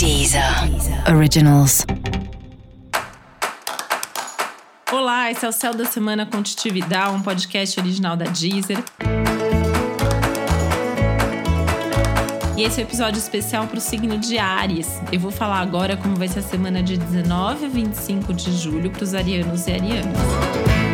Deezer Originals. Olá, esse é o Céu da Semana com Titividade, um podcast original da Deezer. E esse é o um episódio especial para o signo de Ares. Eu vou falar agora como vai ser a semana de 19 a 25 de julho para os arianos e arianas.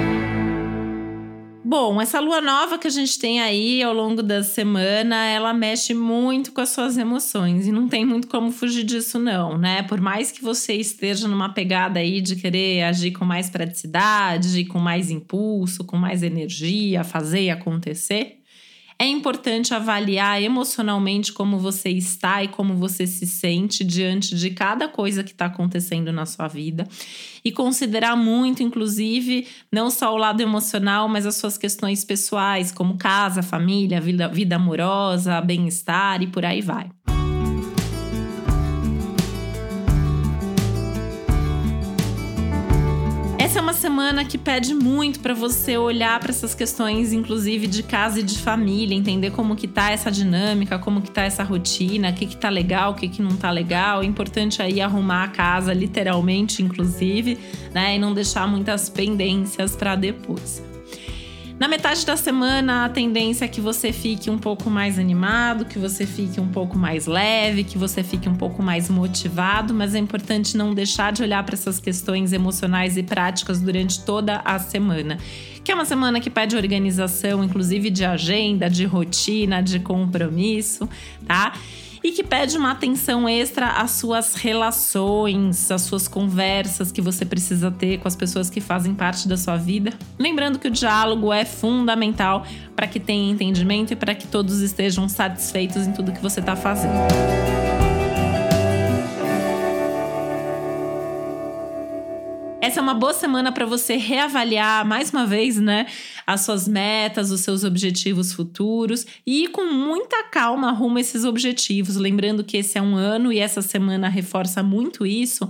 Bom, essa lua nova que a gente tem aí ao longo da semana, ela mexe muito com as suas emoções e não tem muito como fugir disso não, né? Por mais que você esteja numa pegada aí de querer agir com mais praticidade, com mais impulso, com mais energia, fazer e acontecer, é importante avaliar emocionalmente como você está e como você se sente diante de cada coisa que está acontecendo na sua vida e considerar muito, inclusive, não só o lado emocional, mas as suas questões pessoais, como casa, família, vida, vida amorosa, bem-estar e por aí vai. Essa é uma semana que pede muito para você olhar para essas questões, inclusive de casa e de família, entender como que tá essa dinâmica, como que tá essa rotina, o que que tá legal, o que que não tá legal. É importante aí arrumar a casa, literalmente, inclusive, né, e não deixar muitas pendências para depois. Na metade da semana, a tendência é que você fique um pouco mais animado, que você fique um pouco mais leve, que você fique um pouco mais motivado, mas é importante não deixar de olhar para essas questões emocionais e práticas durante toda a semana. Que é uma semana que pede organização, inclusive de agenda, de rotina, de compromisso, tá? E que pede uma atenção extra às suas relações, às suas conversas que você precisa ter com as pessoas que fazem parte da sua vida. Lembrando que o diálogo é fundamental para que tenha entendimento e para que todos estejam satisfeitos em tudo que você está fazendo. Essa é uma boa semana para você reavaliar mais uma vez, né, as suas metas, os seus objetivos futuros e ir com muita calma rumo a esses objetivos. Lembrando que esse é um ano e essa semana reforça muito isso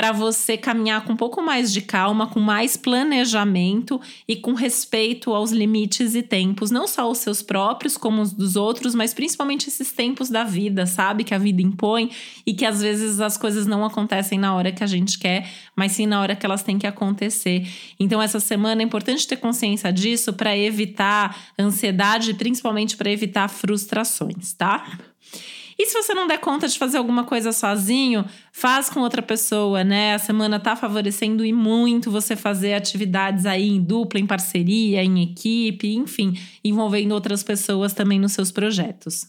para você caminhar com um pouco mais de calma, com mais planejamento e com respeito aos limites e tempos, não só os seus próprios, como os dos outros, mas principalmente esses tempos da vida, sabe? Que a vida impõe e que às vezes as coisas não acontecem na hora que a gente quer, mas sim na hora que elas têm que acontecer. Então, essa semana é importante ter consciência disso para evitar ansiedade, principalmente para evitar frustrações, tá? E se você não der conta de fazer alguma coisa sozinho, faz com outra pessoa, né? A semana tá favorecendo e muito você fazer atividades aí em dupla, em parceria, em equipe, enfim, envolvendo outras pessoas também nos seus projetos.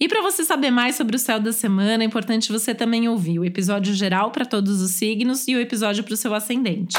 E para você saber mais sobre o céu da semana, é importante você também ouvir o episódio geral para todos os signos e o episódio para o seu ascendente.